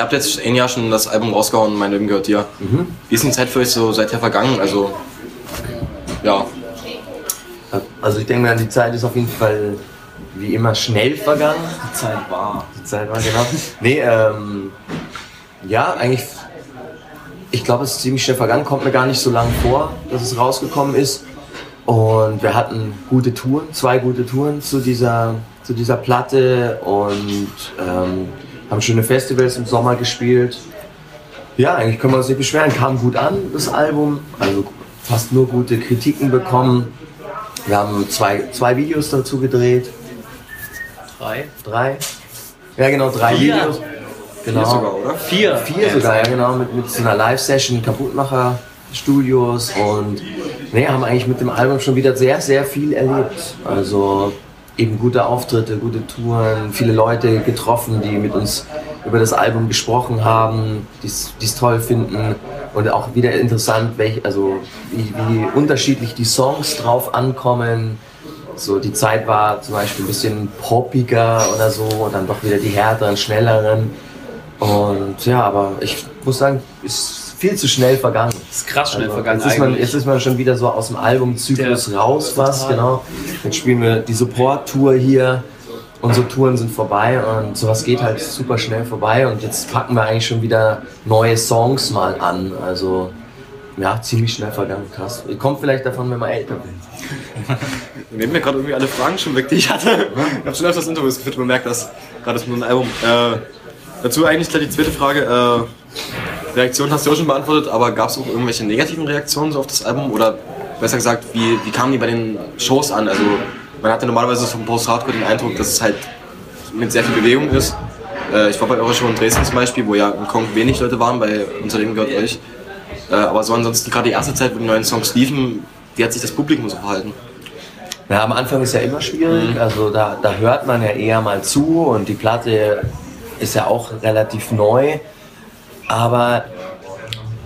ihr habt jetzt ein Jahr schon das Album rausgehauen, mein Leben gehört dir. Mhm. Wie ist die Zeit für euch so seither vergangen? Also, ja. Also ich denke mal, die Zeit ist auf jeden Fall wie immer schnell vergangen. Die Zeit war. Die Zeit war, genau. Nee, ähm, ja, eigentlich, ich glaube, es ist ziemlich schnell vergangen, kommt mir gar nicht so lange vor, dass es rausgekommen ist. Und wir hatten gute Touren, zwei gute Touren zu dieser, zu dieser Platte und ähm, haben schöne Festivals im Sommer gespielt. Ja, eigentlich können wir uns nicht beschweren. Kam gut an, das Album. Also fast nur gute Kritiken bekommen. Wir haben zwei, zwei Videos dazu gedreht. Drei? Drei. Ja, genau, drei Vier. Videos. Genau. Vier sogar, oder? Vier. Vier sogar, ja genau, mit, mit so einer Live-Session, Kaputtmacher-Studios und nee, haben eigentlich mit dem Album schon wieder sehr, sehr viel erlebt. Also eben gute Auftritte, gute Touren, viele Leute getroffen, die mit uns über das Album gesprochen haben, die es toll finden und auch wieder interessant, welch, also wie, wie unterschiedlich die Songs drauf ankommen. So die Zeit war zum Beispiel ein bisschen poppiger oder so und dann doch wieder die härteren, schnelleren. Und ja, aber ich muss sagen, ist viel zu schnell vergangen. ist krass schnell Also, vergangen Jetzt ist, man, jetzt ist man schon wieder so aus dem Albumzyklus Der- raus, was, total. genau. Jetzt spielen wir die Support-Tour hier. Unsere Touren sind vorbei und sowas geht halt super schnell vorbei und jetzt packen wir eigentlich schon wieder neue Songs mal an. Also ja, ziemlich schnell vergangen, krass. Kommt vielleicht davon, wenn man älter wird. Nehmen mir gerade irgendwie alle Fragen schon weg, die ich hatte. Ich habe schon öfters Interviews geführt und bemerkt, dass gerade ist nur ein Album. Äh, dazu eigentlich gleich die zweite Frage. Äh, Reaktion hast du auch schon beantwortet, aber gab es auch irgendwelche negativen Reaktionen so auf das Album? Oder besser gesagt, wie, wie kamen die bei den Shows an? Also man hatte normalerweise vom Post-Hardcore den Eindruck, dass es halt mit sehr viel Bewegung ist. Äh, ich war bei eurer Show in Dresden zum Beispiel, wo ja im Kong wenig Leute waren, bei Unser Leben gehört euch. Äh, aber so ansonsten gerade die erste Zeit, wo die neuen Songs liefen, wie hat sich das Publikum so verhalten? Ja, am Anfang ist ja immer schwierig, also da, da hört man ja eher mal zu und die Platte ist ja auch relativ neu, aber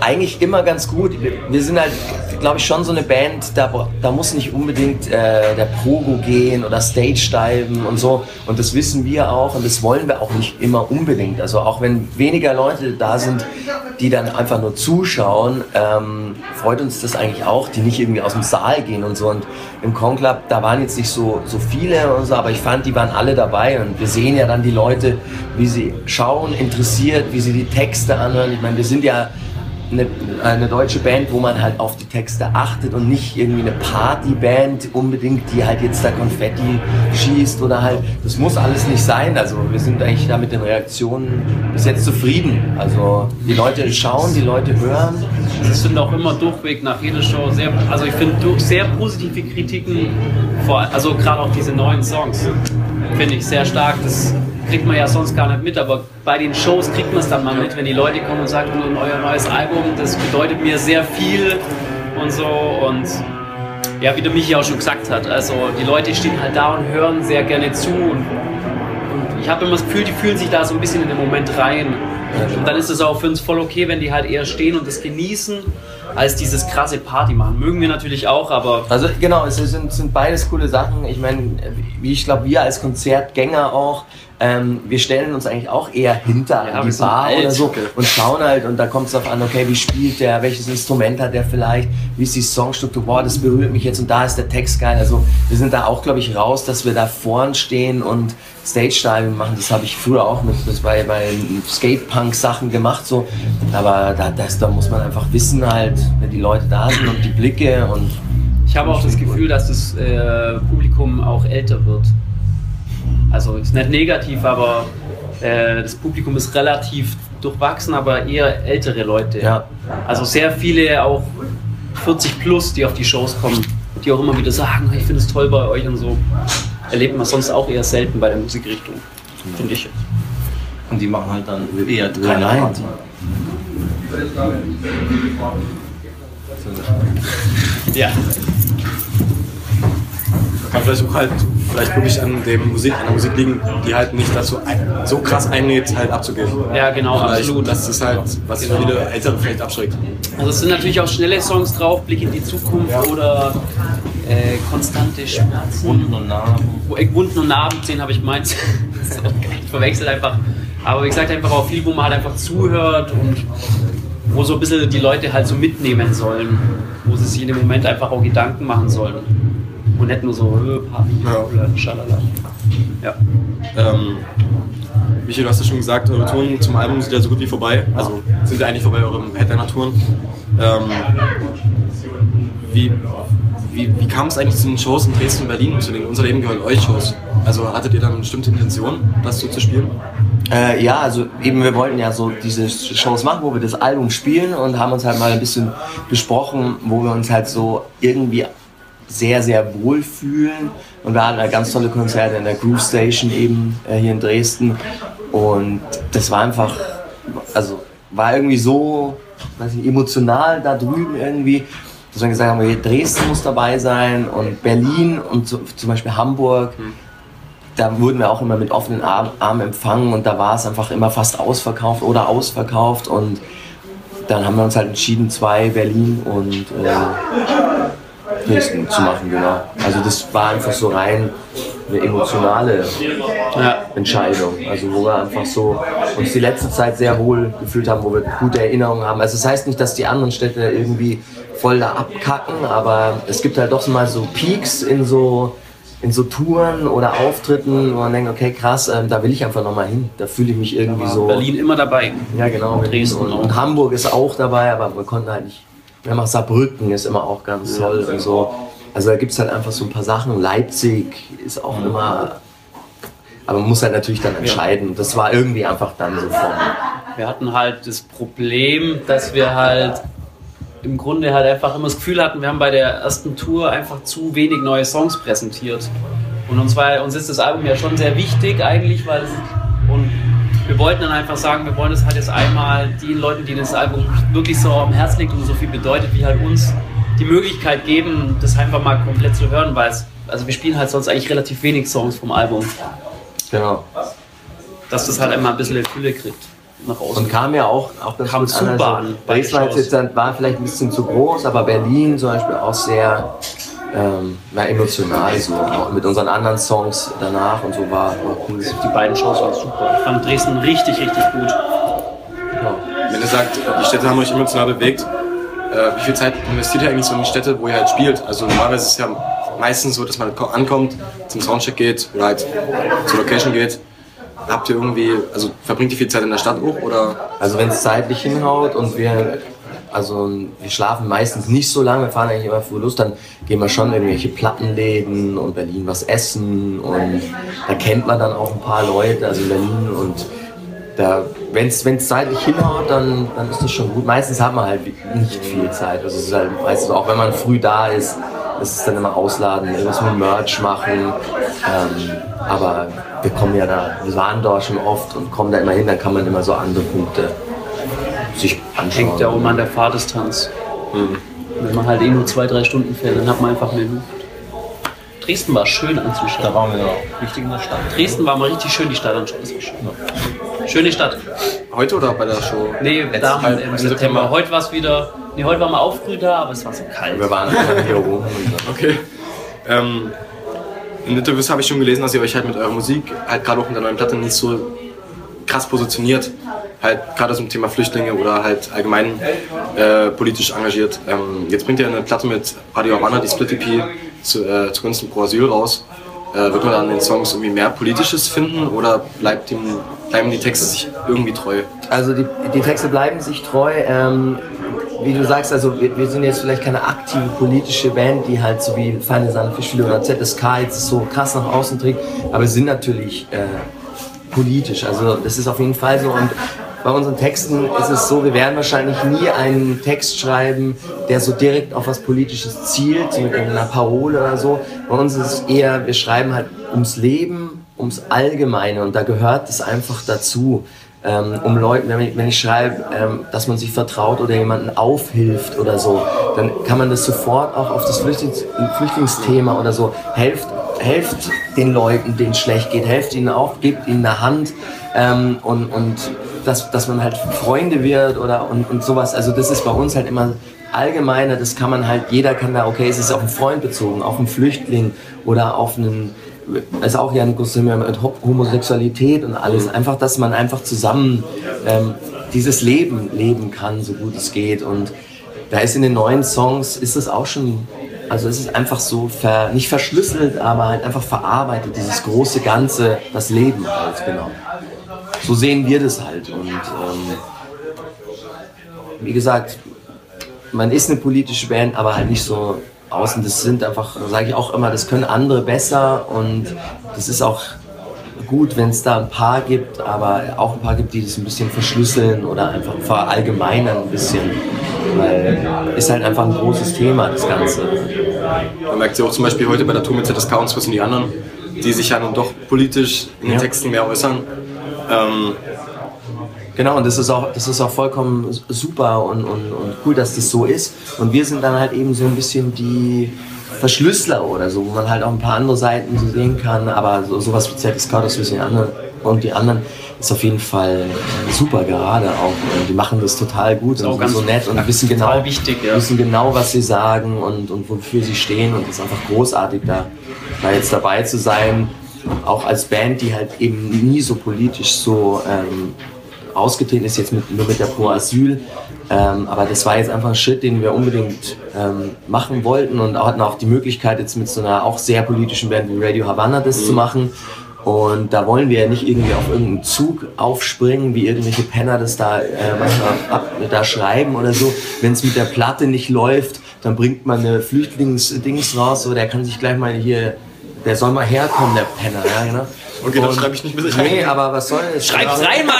eigentlich immer ganz gut. Wir- sind halt, glaube ich, schon so eine Band, da, da muss nicht unbedingt äh, der Pogo gehen oder Stage diven und so. Und das wissen wir auch und das wollen wir auch nicht immer unbedingt. Also auch wenn weniger Leute da sind, die dann einfach nur zuschauen, ähm, freut uns das eigentlich auch, die nicht irgendwie aus dem Saal gehen und so. Und im Conclub, da waren jetzt nicht so, so viele und so, aber ich fand, die waren alle dabei und wir sehen ja dann die Leute, wie sie schauen, interessiert, wie sie die Texte anhören. Ich meine, wir sind ja eine, eine deutsche Band, wo man halt auf die Texte achtet und nicht irgendwie eine Partyband unbedingt, die halt jetzt da Konfetti schießt oder halt, das muss alles nicht sein. Also wir sind eigentlich da mit den Reaktionen bis jetzt zufrieden. Also die Leute schauen, die Leute hören. Es sind auch immer durchweg nach jeder Show sehr, also ich finde sehr positive Kritiken, vor, also gerade auch diese neuen Songs, finde ich sehr stark. Das kriegt man ja sonst gar nicht mit, aber bei den Shows kriegt man es dann mal mit, wenn die Leute kommen und sagen, "Oh, euer neues Album, das bedeutet mir sehr viel und so und ja, wie der Michi auch schon gesagt hat, also die Leute stehen halt da und hören sehr gerne zu und, und ich habe immer das Gefühl, die fühlen sich da so ein bisschen in den Moment rein. Und dann ist es auch für uns voll okay, wenn die halt eher stehen und das genießen, als dieses krasse Party machen. Mögen wir natürlich auch, aber Also genau, es sind, sind beides coole Sachen. Ich meine, wie ich glaube, wir als Konzertgänger auch, ähm, wir stellen uns eigentlich auch eher hinter Ja, an die Bar alt, oder so und schauen halt und da kommt es darauf an, okay, wie spielt der, welches Instrument hat der vielleicht, wie ist die Songstruktur, boah, das berührt mich jetzt und da ist der Text geil. Also wir sind da auch, glaube ich, raus, dass wir da vorn stehen und Stage-Diving machen. Das habe ich früher auch mit, das bei, bei Skate-Punk-Sachen gemacht so. Aber da, das, da muss man einfach wissen halt, wenn die Leute da sind und die Blicke und ich habe auch das Gefühl, dass das äh, Publikum auch älter wird. Also ist nicht negativ, aber äh, das Publikum ist relativ durchwachsen, aber eher ältere Leute. Ja. Also sehr viele auch 40 plus, die auf die Shows kommen, die auch immer wieder sagen, ich finde es toll bei euch und so. Erlebt man sonst auch eher selten bei der Musikrichtung, finde ich. Und die machen halt dann eher Nein, keine nein. Party. Ja. Kann vielleicht auch halt vielleicht wirklich an, dem Musik, an der Musik liegen, die halt nicht dazu ein, so krass einlädt, halt abzugeben. Ja, genau, Vielleicht, absolut. Das ist halt, was viele Ältere vielleicht abschreckt. Also es sind natürlich auch schnelle Songs drauf, Blick in die Zukunft oder äh, konstante Schmerzen. Wunden und Narben. Äh, Wunden und Narben, den habe ich gemeint. ich verwechsel einfach Aber wie gesagt, einfach auch viel, wo man halt einfach zuhört und wo so ein bisschen die Leute halt so mitnehmen sollen, wo sie sich in dem Moment einfach auch Gedanken machen sollen. Und nicht nur so, äh, Party, Ja. oder schalala. Ja. Ähm, Michael, du hast ja schon gesagt, eure Touren zum Album sind ja so gut wie vorbei. Also sind ja eigentlich vorbei, eure Headliner-Touren. Ähm, wie, wie, wie kam es eigentlich zu den Shows in Dresden und Berlin, zu den unser Leben gehört euch Shows? Also hattet ihr dann eine bestimmte Intention, das so zu spielen? Äh, ja, also eben wir wollten ja so diese Shows machen, wo wir das Album spielen und haben uns halt mal ein bisschen besprochen, wo wir uns halt so irgendwie sehr, sehr wohl fühlen. Und wir hatten halt ganz tolle Konzerte in der Groove Station eben äh, hier in Dresden. Und das war einfach, also war irgendwie so, weiß nicht, emotional da drüben irgendwie, dass wir gesagt haben, Dresden muss dabei sein und Berlin und so, zum Beispiel Hamburg da wurden wir auch immer mit offenen Arm- Armen empfangen und da war es einfach immer fast ausverkauft oder ausverkauft und dann haben wir uns halt entschieden, zwei Berlin und äh, Dresden zu machen, genau. Also das war einfach so rein eine emotionale ja. Entscheidung. Also wo wir einfach so uns die letzte Zeit sehr wohl gefühlt haben, wo wir gute Erinnerungen haben. Also das heißt nicht, dass die anderen Städte irgendwie voll da abkacken, aber es gibt halt doch mal so Peaks in so in so Touren oder Auftritten, wo man denkt, okay, krass, ähm, da will ich einfach nochmal hin. Da fühle ich mich irgendwie so. Berlin immer dabei. Ja, genau. Dresden und, und Hamburg ist auch dabei, aber wir konnten halt nicht. Wir haben auch Saarbrücken ist immer auch ganz toll und so. Also da gibt es halt einfach so ein paar Sachen. Leipzig ist auch immer. Aber man muss halt natürlich dann entscheiden. Das war irgendwie einfach dann so von. Wir hatten halt das Problem, dass wir halt im Grunde halt einfach immer das Gefühl hatten, wir haben bei der ersten Tour einfach zu wenig neue Songs präsentiert. Und uns, war, uns ist das Album ja schon sehr wichtig eigentlich, weil und wir wollten dann einfach sagen, wir wollen es halt jetzt einmal den Leuten, die das Album wirklich so am Herz liegt und so viel bedeutet, wie halt uns die Möglichkeit geben, das einfach mal komplett zu hören, weil es, also wir spielen halt sonst eigentlich relativ wenig Songs vom Album, Genau. dass das halt einmal ein bisschen Fülle kriegt nach außen. Und kam ja auch, auch ganz Kam super Also, an Shows. jetzt dann- war vielleicht ein bisschen zu groß, aber Berlin zum Beispiel auch sehr ähm, war emotional so. Auch mit unseren anderen Songs danach und so war, war cool. Die beiden Shows waren super. Ich fand Dresden richtig, richtig gut. Genau. Wenn ihr sagt, die Städte haben euch emotional bewegt, äh, wie viel Zeit investiert ihr eigentlich so in die Städte, wo ihr halt spielt? Also normalerweise ist es ja meistens so, dass man ko- ankommt, zum Soundcheck geht oder halt zur Location geht. Habt ihr irgendwie, also verbringt ihr viel Zeit in der Stadt auch oder? Also wenn es zeitlich hinhaut und wir, also wir schlafen meistens nicht so lange, wir fahren eigentlich immer früh los, dann gehen wir schon in irgendwelche Plattenläden und Berlin was essen und da kennt man dann auch ein paar Leute, also in Berlin und da, wenn es zeitlich hinhaut, dann, dann ist das schon gut. Meistens hat man halt nicht viel Zeit, also es ist halt meistens auch, wenn man früh da ist, ist es dann immer ausladen, irgendwas mit Merch machen, ähm, aber wir kommen ja da, wir waren dort schon oft und kommen da immer hin, dann kann man immer so andere Punkte sich anschauen. Hängt ja auch immer an der Fahrdistanz. Wenn man halt eh nur zwei, drei Stunden fährt, dann hat man einfach mehr Luft. Dresden war schön Da anzuschauen. waren wir auch richtig in der Stadt. Dresden war mal richtig schön, die Stadt anschauen. Das war schön. Schöne Stadt. Heute oder bei der Show? Nee, da im, im im September. September. Heute war es wieder. Nee, heute waren wir auch früh da, aber es war so kalt. Wir waren hier. Und Okay. Ähm, in Interviews habe ich schon gelesen, dass ihr euch halt mit eurer Musik, halt gerade auch mit der neuen Platte, nicht so krass positioniert. Halt gerade zum Thema Flüchtlinge oder halt allgemein äh, politisch engagiert. Ähm, jetzt bringt ihr eine Platte mit Radio Havana, die Split EP, zu, äh, zugunsten Pro Asyl raus. Äh, wird man in den Songs irgendwie mehr Politisches finden oder bleibt dem, bleiben die Texte sich irgendwie treu? Also die, die Texte bleiben sich treu. Ähm, wie du sagst, also wir, wir sind jetzt vielleicht keine aktive politische Band, die halt so wie Feine Sahne Fischfilet oder ZSK jetzt so krass nach außen trägt, aber sind natürlich äh, politisch. Also das ist auf jeden Fall so und bei unseren Texten ist es so, wir werden wahrscheinlich nie einen Text schreiben, der so direkt auf was Politisches zielt, so mit einer Parole oder so. Bei uns ist es eher, wir schreiben halt ums Leben, ums Allgemeine und da gehört es einfach dazu ähm, um Leuten, wenn ich, wenn ich schreibe, ähm, dass man sich vertraut oder jemanden aufhilft oder so, dann kann man das sofort auch auf das Flüchtlings Flüchtlingsthema oder so, helft, helft den Leuten, denen schlecht geht, helft ihnen auf, gebt ihnen eine Hand ähm, und, und dass, dass man halt Freunde wird oder und, und sowas. Also das ist bei uns halt immer allgemeiner, das kann man halt, jeder kann da, okay, es ist auf einen Freund bezogen, auf einen Flüchtling oder auf einen ist auch ja ein Thema mit Ho- Homosexualität und alles. Einfach, dass man einfach zusammen ähm, dieses Leben leben kann, so gut es geht. Und da ist in den neuen Songs, ist es auch schon, also es ist einfach so, ver, nicht verschlüsselt, aber halt einfach verarbeitet, dieses große Ganze, das Leben halt, genau. So sehen wir das halt. Und ähm, wie gesagt, man ist eine politische Band, aber halt nicht so außen. Das sind einfach, sage ich auch immer, das können andere besser und das ist auch gut, wenn es da ein paar gibt, aber auch ein paar gibt, die das ein bisschen verschlüsseln oder einfach verallgemeinern ein bisschen. Weil ist halt einfach ein großes Thema, das Ganze. Man merkt ja auch zum Beispiel heute bei der Tour mit ZSK und Swiss und die anderen, die sich ja nun doch politisch in den Ja. Texten mehr äußern. Ähm, Genau, und das ist auch, das ist auch vollkommen super und, und, und cool, dass das so ist. Und wir sind dann halt eben so ein bisschen die Verschlüsseler oder so, wo man halt auch ein paar andere Seiten so sehen kann. Aber so, sowas wie ZSK, das wissen die anderen und die anderen, ist auf jeden Fall super gerade auch. Und die machen das total gut und ganz so nett und wissen genau, wichtig, ja. wissen genau, was sie sagen und, und wofür sie stehen. Und es ist einfach großartig, da, da jetzt dabei zu sein. Auch als Band, die halt eben nie so politisch so ähm, ausgetreten ist, jetzt mit, nur mit der Pro Asyl. Ähm, aber das war jetzt einfach ein Schritt, den wir unbedingt ähm, machen wollten und hatten auch die Möglichkeit, jetzt mit so einer auch sehr politischen Band wie Radio Havana das zu machen. Und da wollen wir ja nicht irgendwie auf irgendeinen Zug aufspringen, wie irgendwelche Penner das da äh, manchmal ab, da schreiben oder so. Wenn es mit der Platte nicht läuft, dann bringt man eine Flüchtlingsdings raus, so der kann sich gleich mal hier, der soll mal herkommen, der Penner, ja genau. Okay, dann Und- schreibe ich nicht mit. Nee, aber was soll das? Schreib's rein, Mann!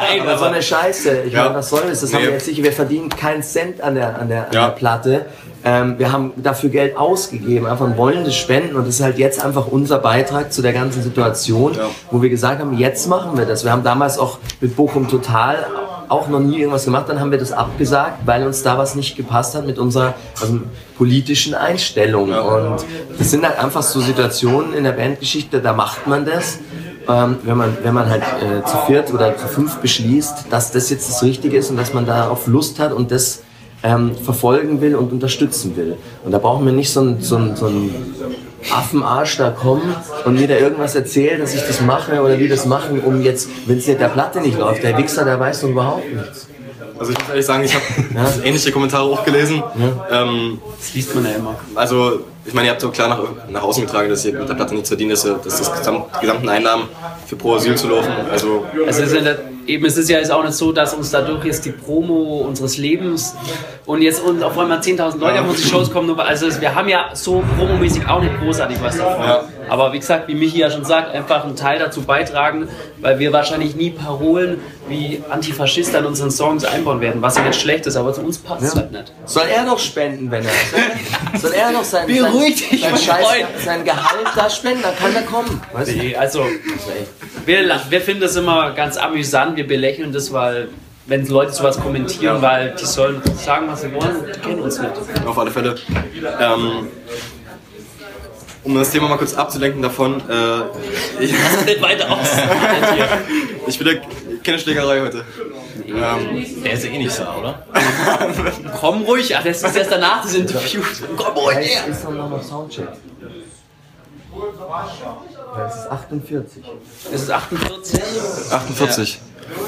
Nein, Aber so eine Scheiße. Ich Ja. meine, was soll das? Das haben Nee. wir jetzt nicht. Wir verdienen keinen Cent an der, an der, an Ja. der Platte. Ähm, wir haben dafür Geld ausgegeben, einfach und wollen das spenden. Und das ist halt jetzt einfach unser Beitrag zu der ganzen Situation, Ja. wo wir gesagt haben, jetzt machen wir das. Wir haben damals auch mit Bochum Total auch noch nie irgendwas gemacht. Dann haben wir das abgesagt, weil uns da was nicht gepasst hat mit unserer also politischen Einstellung. Und das sind halt einfach so Situationen in der Bandgeschichte, da macht man das ähm, wenn, man, wenn man halt äh, zu viert oder zu fünf beschließt, dass das jetzt das Richtige ist und dass man darauf Lust hat und das ähm, verfolgen will und unterstützen will. Und da brauchen wir nicht so einen so so einen Affenarsch da kommen und mir da irgendwas erzählen, dass ich das mache oder wir das machen, um jetzt, wenn es mit der Platte nicht läuft, der Wichser, der weiß doch überhaupt nichts. Also ich muss ehrlich sagen, ich habe ähnliche Kommentare auch gelesen. Ähm, das liest man ja immer. also, ich meine, ihr habt so klar nach, nach außen getragen, dass ihr mit der Platte nichts verdient, dass, ihr- dass das gesamt, die gesamten Einnahmen für Pro Asyl zu laufen. Also, Es ist, ja nicht, eben, es ist ja jetzt auch nicht so, dass uns dadurch jetzt die Promo unseres Lebens und jetzt und auf einmal 10.000 Leute auf unsere Shows kommen. Also wir haben ja so promomäßig auch nicht großartig was davon. Ja. Aber wie gesagt, wie Michi ja schon sagt, einfach einen Teil dazu beitragen, weil wir wahrscheinlich nie Parolen wie Antifaschist an unseren Songs einbauen werden, was ja nicht schlecht ist, aber zu uns passt es halt nicht. Soll er doch spenden, wenn er. Soll er doch sein, Beruhig sein, dich, sein, mein Scheiß, Freund. sein Gehalt da spenden, dann kann er kommen. Weißt du? Nee, also wir, wir finden das immer ganz amüsant, wir belächeln das, weil wenn Leute sowas kommentieren, weil die sollen sagen, was sie wollen, die kennen uns nicht. auf alle Fälle. Ähm, um das Thema mal kurz abzulenken davon, äh, ich, Nicht weiter aus. ich will keine Schlägerei heute. Ähm, Der ist eh nicht so, oder? Komm ruhig, ach, das ist erst danach das Interview. Komm ruhig her. Ist doch noch Soundcheck. Es ist 48. Es ist 48. 48.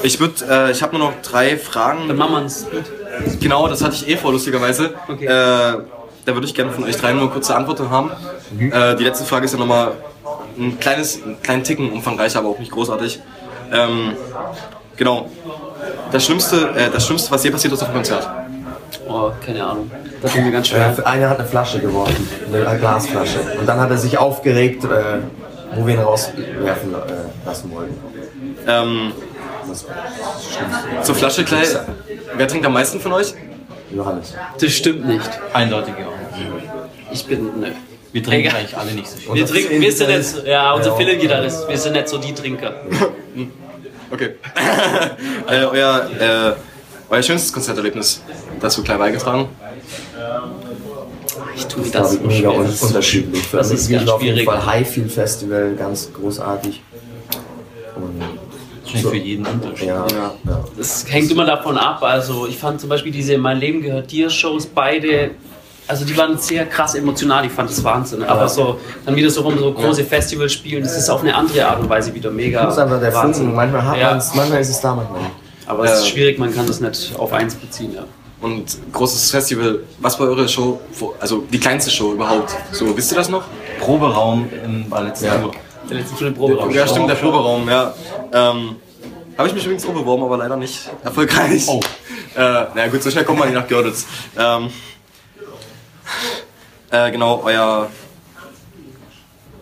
Ich würde, äh, ich habe nur noch drei Dann Fragen. machen wir einen Speed. Genau, das hatte ich eh vor, lustigerweise. Okay. Äh, da würde ich gerne von euch dreien nur eine kurze Antwort haben. Äh, die letzte Frage ist ja nochmal ein kleines, einen kleinen Ticken umfangreicher, aber auch nicht großartig. Ähm, genau. Das Schlimmste, äh, das Schlimmste, was je passiert ist auf dem Konzert. Oh, keine Ahnung. Das tut mir ganz schwer. Äh, einer hat eine Flasche geworfen, eine Glasflasche. Und dann hat er sich aufgeregt, äh, wo wir ihn rauswerfen äh, lassen wollten. Ähm, zur Flasche gleich. Wer trinkt am meisten von euch? Johannes. Das stimmt nicht. Eindeutig ja. Ich bin. Ne. Wir trinken Egal. eigentlich alle nicht so viel. Wir das trinken, ist wir sind jetzt, ja, unser Ja. Fiddle-Gitarrist, wir sind nicht so die Trinker. Okay. äh, euer, äh, euer schönstes Konzerterlebnis dazu gleich beigetragen. Ich tue Das das ist so mega un unterschiedlich. Für Das mich ist wir ganz auf jeden. Fall Highfield Festival, ganz großartig. Und Wahrscheinlich für jeden Unterschied. ja, Ja. ja. Das hängt immer davon ab. Also ich fand zum Beispiel diese Mein Leben gehört dir Shows beide also die waren sehr krass emotional, ich fand das Wahnsinn. Aber so, dann wieder so rum, so große Festivals spielen, das ist auf eine andere Art und Weise wieder mega. Das ist einfach der Funken. Manchmal hat Ja. man's, manchmal ist es da, manchmal nicht. Aber es ist schwierig, man kann das nicht auf eins beziehen, ja. Und großes Festival, was war eure Show, also die kleinste Show überhaupt? So, wisst ihr das noch? Proberaum im war letzte Ja. Der letzte Stunde Proberaum. Ja, stimmt, der Proberaum, ja. Ähm, Habe ich mich übrigens auch beworben, aber leider nicht erfolgreich. Oh. Äh, na gut, so schnell kommt man nicht nach Görlitz. Ähm, äh, genau, euer.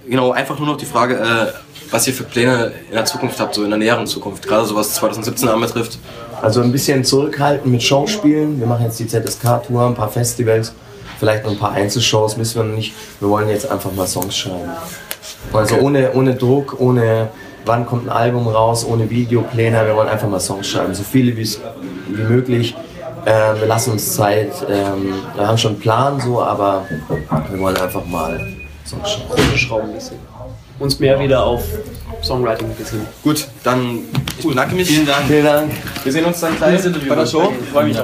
Genau, einfach nur noch die Frage, äh, was ihr für Pläne in der Zukunft habt, so in der näheren Zukunft, gerade so was 2017 anbetrifft. Also ein bisschen zurückhalten mit Showspielen. Wir machen jetzt die ZSK-Tour, ein paar Festivals, vielleicht noch ein paar Einzelshows, müssen wir noch nicht. Wir wollen jetzt einfach mal Songs schreiben. Also Okay. ohne, ohne Druck, ohne wann kommt ein Album raus, ohne Videopläne. Wir wollen einfach mal Songs schreiben, so viele wie, möglich. Ähm, wir lassen uns Zeit. Ähm, wir haben schon einen Plan so, aber wir wollen einfach mal schreiben. Runterschrauben bisschen. Uns mehr wieder auf Songwriting besinnen. Gut, dann ich bedanke mich. Vielen Dank. Vielen Dank. Wir sehen uns dann gleich bei der Show. Ich freue mich.